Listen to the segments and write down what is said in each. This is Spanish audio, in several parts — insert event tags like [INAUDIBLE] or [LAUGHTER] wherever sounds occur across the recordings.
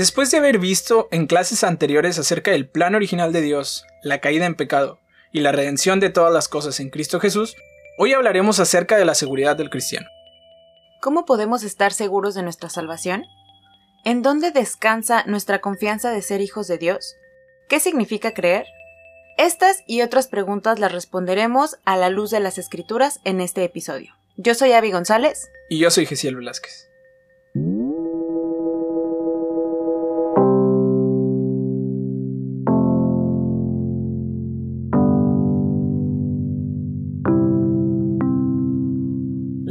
Después de haber visto en clases anteriores acerca del plan original de Dios, la caída en pecado y la redención de todas las cosas en Cristo Jesús, hoy hablaremos acerca de la seguridad del cristiano. ¿Cómo podemos estar seguros de nuestra salvación? ¿En dónde descansa nuestra confianza de ser hijos de Dios? ¿Qué significa creer? Estas y otras preguntas las responderemos a la luz de las escrituras en este episodio. Yo soy Avi González. Y yo soy Gesiel Velázquez.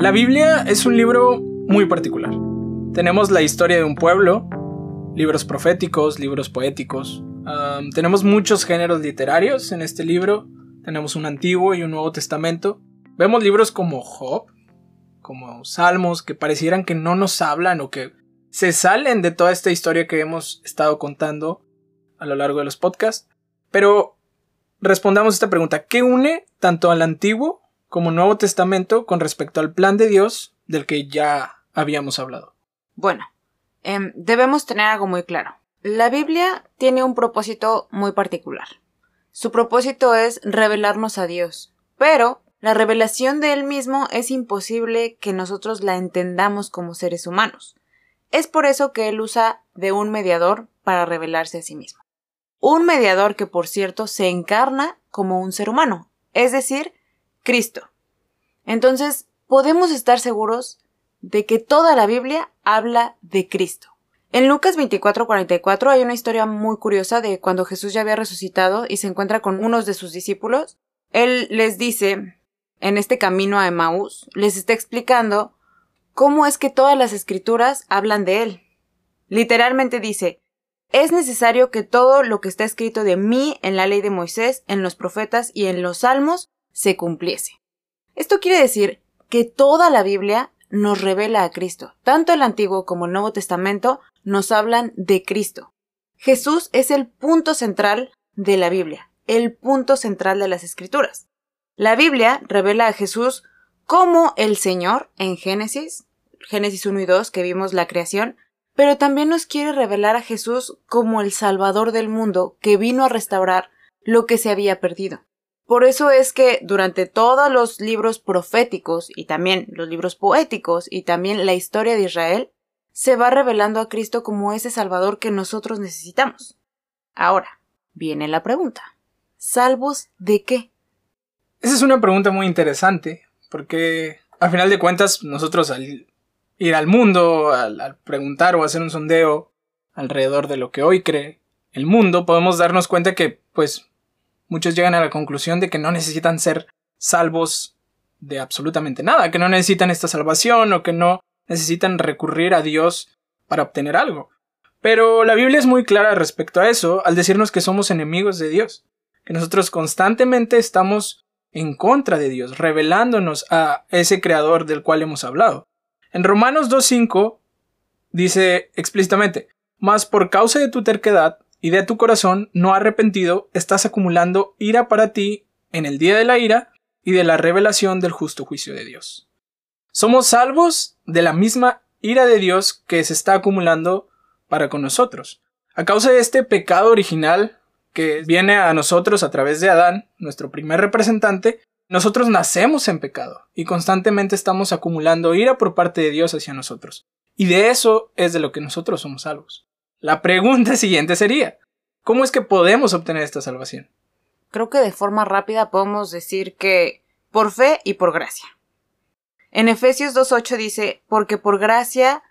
La Biblia es un libro muy particular. Tenemos la historia de un pueblo, libros proféticos, libros poéticos. tenemos muchos géneros literarios en este libro. Tenemos un Antiguo y un Nuevo Testamento. Vemos libros como Job, como Salmos, que parecieran que no nos hablan o que se salen de toda esta historia que hemos estado contando a lo largo de los podcasts. Pero respondamos esta pregunta. ¿Qué une tanto al Antiguo como Nuevo Testamento con respecto al plan de Dios del que ya habíamos hablado. Bueno, em, debemos tener algo muy claro. La Biblia tiene un propósito muy particular. Su propósito es revelarnos a Dios, pero la revelación de Él mismo es imposible que nosotros la entendamos como seres humanos. Es por eso que Él usa de un mediador para revelarse a sí mismo. Un mediador que, por cierto, se encarna como un ser humano, es decir, Cristo. Entonces, podemos estar seguros de que toda la Biblia habla de Cristo. En Lucas 24:44 hay una historia muy curiosa de cuando Jesús ya había resucitado y se encuentra con unos de sus discípulos. Él les dice, en este camino a Emmaús, les está explicando cómo es que todas las escrituras hablan de él. Literalmente dice, es necesario que todo lo que está escrito de mí en la ley de Moisés, en los profetas y en los salmos se cumpliese. Esto quiere decir que toda la Biblia nos revela a Cristo. Tanto el Antiguo como el Nuevo Testamento nos hablan de Cristo. Jesús es el punto central de la Biblia, el punto central de las Escrituras. La Biblia revela a Jesús como el Señor en Génesis, Génesis 1 y 2, que vimos la creación, pero también nos quiere revelar a Jesús como el Salvador del mundo que vino a restaurar lo que se había perdido. Por eso es que durante todos los libros proféticos y también los libros poéticos y también la historia de Israel, se va revelando a Cristo como ese Salvador que nosotros necesitamos. Ahora, viene la pregunta. ¿Salvos de qué? Esa es una pregunta muy interesante, porque a final de cuentas nosotros al ir al mundo, al, al preguntar o hacer un sondeo alrededor de lo que hoy cree el mundo, podemos darnos cuenta que, pues, muchos llegan a la conclusión de que no necesitan ser salvos de absolutamente nada, que no necesitan esta salvación o que no necesitan recurrir a Dios para obtener algo. Pero la Biblia es muy clara respecto a eso al decirnos que somos enemigos de Dios, que nosotros constantemente estamos en contra de Dios, revelándonos a ese creador del cual hemos hablado. En Romanos 2.5 dice explícitamente, mas por causa de tu terquedad y de tu corazón no arrepentido estás acumulando ira para ti en el día de la ira y de la revelación del justo juicio de Dios. Somos salvos de la misma ira de Dios que se está acumulando para con nosotros. A causa de este pecado original que viene a nosotros a través de Adán, nuestro primer representante, nosotros nacemos en pecado y constantemente estamos acumulando ira por parte de Dios hacia nosotros. Y de eso es de lo que nosotros somos salvos. La pregunta [LAUGHS] siguiente sería, ¿cómo es que podemos obtener esta salvación? Creo que de forma rápida podemos decir que por fe y por gracia. En Efesios 2.8 dice, porque por gracia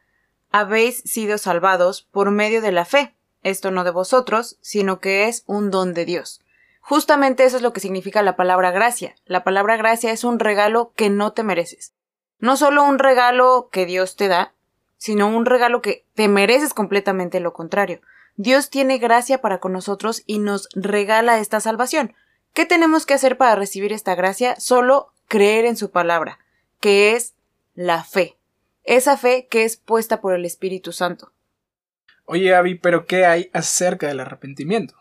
habéis sido salvados por medio de la fe. Esto no de vosotros, sino que es un don de Dios. Justamente eso es lo que significa la palabra gracia. La palabra gracia es un regalo que no te mereces. No solo un regalo que Dios te da, sino un regalo que te mereces completamente lo contrario. Dios tiene gracia para con nosotros y nos regala esta salvación. ¿Qué tenemos que hacer para recibir esta gracia? Solo creer en su palabra, que es la fe. Esa fe que es puesta por el Espíritu Santo. Oye, Abby, pero ¿qué hay acerca del arrepentimiento?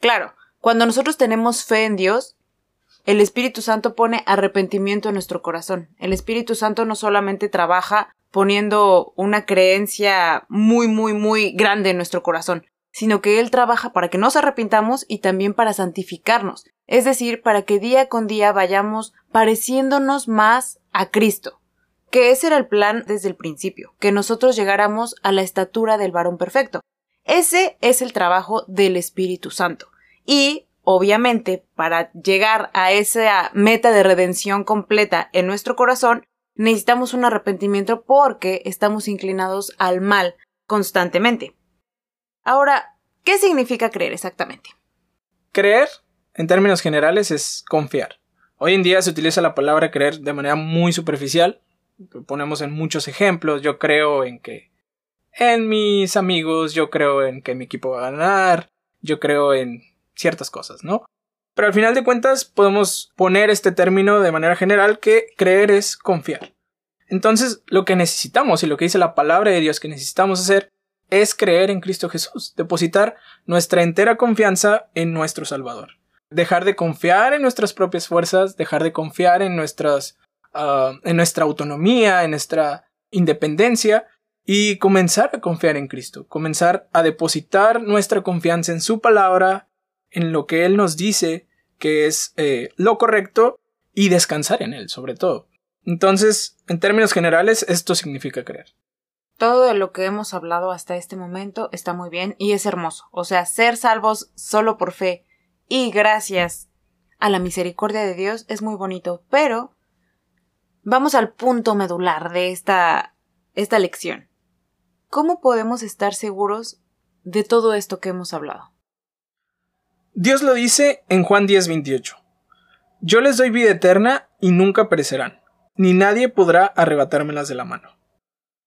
Claro, cuando nosotros tenemos fe en Dios, el Espíritu Santo pone arrepentimiento en nuestro corazón. El Espíritu Santo no solamente trabaja poniendo una creencia muy, muy, muy grande en nuestro corazón, sino que Él trabaja para que nos arrepintamos y también para santificarnos, es decir, para que día con día vayamos pareciéndonos más a Cristo, que ese era el plan desde el principio, que nosotros llegáramos a la estatura del varón perfecto. Ese es el trabajo del Espíritu Santo. Y, obviamente, para llegar a esa meta de redención completa en nuestro corazón, necesitamos un arrepentimiento porque estamos inclinados al mal constantemente. Ahora, ¿qué significa creer exactamente? Creer, en términos generales, es confiar. Hoy en día se utiliza la palabra creer de manera muy superficial. Ponemos en muchos ejemplos. Yo creo en que en mis amigos, yo creo en que mi equipo va a ganar, yo creo en ciertas cosas, ¿no? Pero al final de cuentas podemos poner este término de manera general que creer es confiar. Entonces, lo que necesitamos y lo que dice la palabra de Dios que necesitamos hacer es creer en Cristo Jesús, depositar nuestra entera confianza en nuestro Salvador. Dejar de confiar en nuestras propias fuerzas, dejar de confiar en nuestras ah, en nuestra autonomía, en nuestra independencia y comenzar a confiar en Cristo, comenzar a depositar nuestra confianza en su palabra, en lo que Él nos dice que es eh, lo correcto y descansar en Él sobre todo. Entonces, en términos generales, esto significa creer. Todo de lo que hemos hablado hasta este momento está muy bien y es hermoso. O sea, ser salvos solo por fe y gracias a la misericordia de Dios es muy bonito, pero vamos al punto medular de esta, esta lección. ¿Cómo podemos estar seguros de todo esto que hemos hablado? Dios lo dice en Juan 10:28. Yo les doy vida eterna y nunca perecerán, ni nadie podrá arrebatármelas de la mano.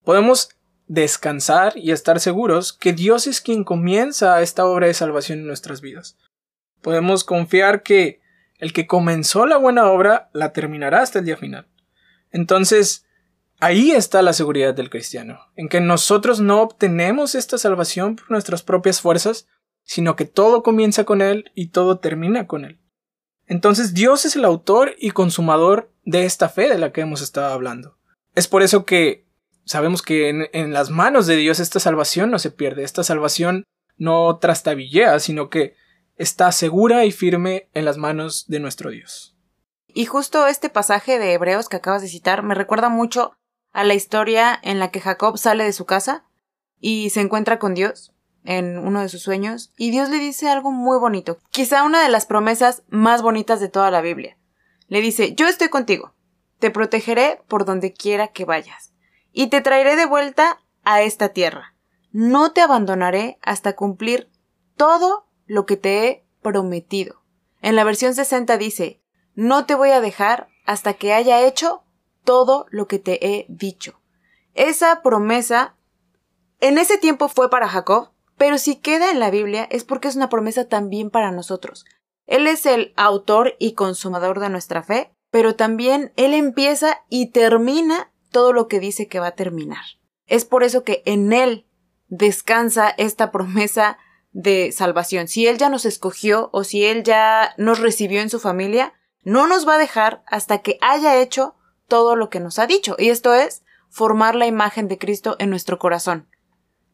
Podemos descansar y estar seguros que Dios es quien comienza esta obra de salvación en nuestras vidas. Podemos confiar que el que comenzó la buena obra la terminará hasta el día final. Entonces, Ahí está la seguridad del cristiano, en que nosotros no obtenemos esta salvación por nuestras propias fuerzas, sino que todo comienza con Él y todo termina con Él. Entonces Dios es el autor y consumador de esta fe de la que hemos estado hablando. Es por eso que sabemos que en, las manos de Dios esta salvación no se pierde, esta salvación no trastabillea, sino que está segura y firme en las manos de nuestro Dios. Y justo este pasaje de Hebreos que acabas de citar me recuerda mucho a la historia en la que Jacob sale de su casa y se encuentra con Dios en uno de sus sueños y Dios le dice algo muy bonito, quizá una de las promesas más bonitas de toda la Biblia. Le dice, yo estoy contigo, te protegeré por donde quiera que vayas y te traeré de vuelta a esta tierra. No te abandonaré hasta cumplir todo lo que te he prometido. En la versión 60 dice, no te voy a dejar hasta que haya hecho todo lo que te he dicho. Esa promesa en ese tiempo fue para Jacob, pero si queda en la Biblia es porque es una promesa también para nosotros. Él es el autor y consumador de nuestra fe, pero también Él empieza y termina todo lo que dice que va a terminar. Es por eso que en Él descansa esta promesa de salvación. Si Él ya nos escogió o si Él ya nos recibió en su familia, no nos va a dejar hasta que haya hecho todo lo que nos ha dicho, y esto es formar la imagen de Cristo en nuestro corazón.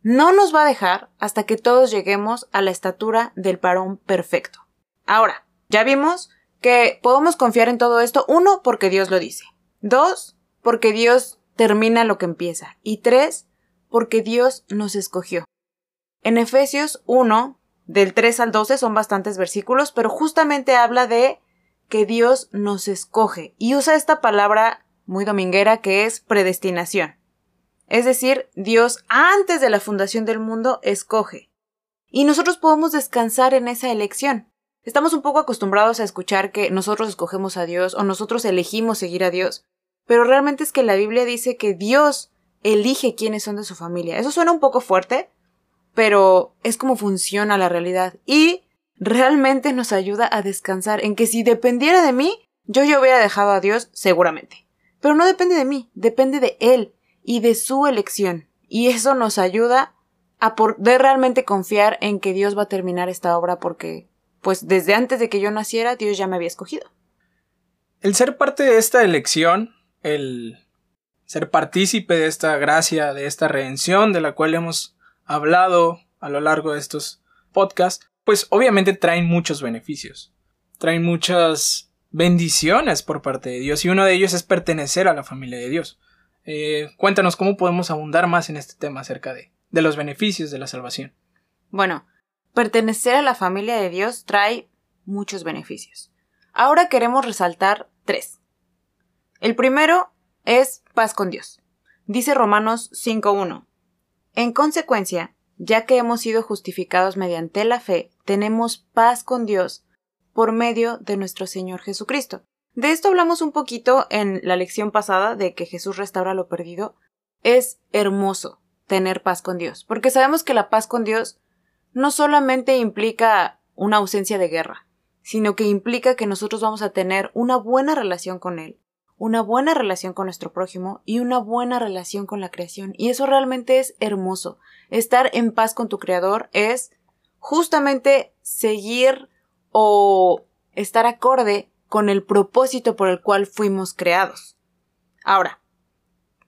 No nos va a dejar hasta que todos lleguemos a la estatura del varón perfecto. Ahora, ya vimos que podemos confiar en todo esto, uno, porque Dios lo dice, dos, porque Dios termina lo que empieza, y tres, porque Dios nos escogió. En Efesios 1, del 3 al 12 son bastantes versículos, pero justamente habla de que Dios nos escoge y usa esta palabra muy dominguera, que es predestinación. Es decir, Dios antes de la fundación del mundo escoge. Y nosotros podemos descansar en esa elección. Estamos un poco acostumbrados a escuchar que nosotros escogemos a Dios o nosotros elegimos seguir a Dios, pero realmente es que la Biblia dice que Dios elige quiénes son de su familia. Eso suena un poco fuerte, pero es como funciona la realidad y realmente nos ayuda a descansar en que si dependiera de mí, yo ya hubiera dejado a Dios seguramente. Pero no depende de mí, depende de Él y de su elección. Y eso nos ayuda a poder realmente confiar en que Dios va a terminar esta obra porque, pues desde antes de que yo naciera, Dios ya me había escogido. El ser parte de esta elección, el ser partícipe de esta gracia, de esta redención de la cual hemos hablado a lo largo de estos podcasts, pues obviamente traen muchos beneficios, traen muchas bendiciones por parte de Dios y uno de ellos es pertenecer a la familia de Dios. Eh, cuéntanos cómo podemos abundar más en este tema acerca de, de los beneficios de la salvación. Bueno, pertenecer a la familia de Dios trae muchos beneficios. Ahora queremos resaltar tres. El primero es paz con Dios. Dice Romanos 5.1. En consecuencia, ya que hemos sido justificados mediante la fe, tenemos paz con Dios por medio de nuestro Señor Jesucristo. De esto hablamos un poquito en la lección pasada de que Jesús restaura lo perdido. Es hermoso tener paz con Dios, porque sabemos que la paz con Dios no solamente implica una ausencia de guerra, sino que implica que nosotros vamos a tener una buena relación con Él, una buena relación con nuestro prójimo y una buena relación con la creación. Y eso realmente es hermoso. Estar en paz con tu Creador es justamente seguir o estar acorde con el propósito por el cual fuimos creados. Ahora,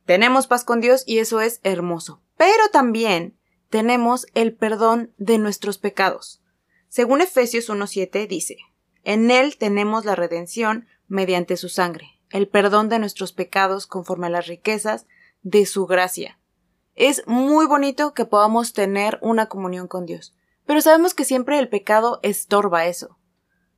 tenemos paz con Dios y eso es hermoso. Pero también tenemos el perdón de nuestros pecados. Según Efesios 1.7 dice, en Él tenemos la redención mediante su sangre, el perdón de nuestros pecados conforme a las riquezas de su gracia. Es muy bonito que podamos tener una comunión con Dios, pero sabemos que siempre el pecado estorba eso.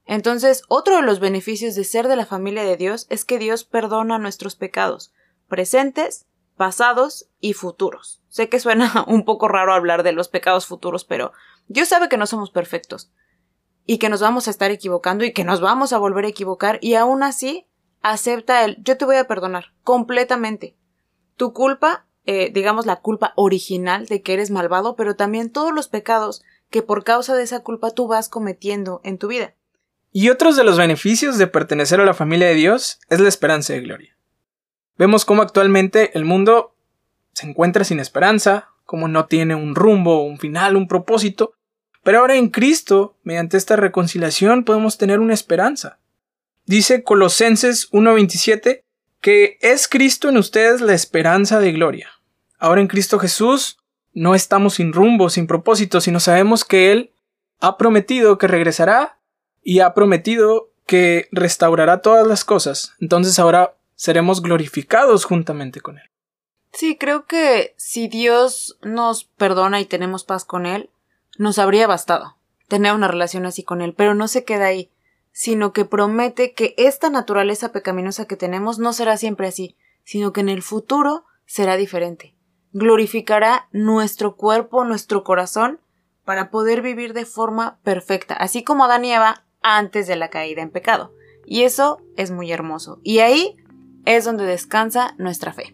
Entonces, otro de los beneficios de ser de la familia de Dios es que Dios perdona nuestros pecados, presentes, pasados y futuros. Sé que suena [LAUGHS] un poco raro hablar de los pecados futuros, pero Dios sabe que no somos perfectos y que nos vamos a estar equivocando y que nos vamos a volver a equivocar y aún así acepta el yo te voy a perdonar completamente. Tu culpa, eh, digamos la culpa original de que eres malvado, pero también todos los pecados que por causa de esa culpa tú vas cometiendo en tu vida. Y otros de los beneficios de pertenecer a la familia de Dios es la esperanza de gloria. Vemos cómo actualmente el mundo se encuentra sin esperanza, cómo no tiene un rumbo, un final, un propósito, pero ahora en Cristo, mediante esta reconciliación, podemos tener una esperanza. Dice Colosenses 1.27 que es Cristo en ustedes la esperanza de gloria. Ahora en Cristo Jesús no estamos sin rumbo, sin propósito, sino sabemos que Él ha prometido que regresará y ha prometido que restaurará todas las cosas. Entonces ahora seremos glorificados juntamente con Él. Sí, creo que si Dios nos perdona y tenemos paz con Él, nos habría bastado tener una relación así con Él, pero no se queda ahí, sino que promete que esta naturaleza pecaminosa que tenemos no será siempre así, sino que en el futuro será diferente. Glorificará nuestro cuerpo, nuestro corazón, para poder vivir de forma perfecta, así como Adán y Eva antes de la caída en pecado. Y eso es muy hermoso. Y ahí es donde descansa nuestra fe.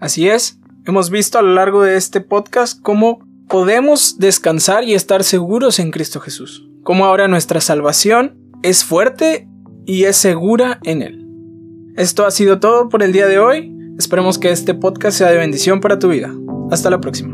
Así es, hemos visto a lo largo de este podcast cómo podemos descansar y estar seguros en Cristo Jesús, cómo ahora nuestra salvación es fuerte y es segura en Él. Esto ha sido todo por el día de hoy, esperemos que este podcast sea de bendición para tu vida. Hasta la próxima.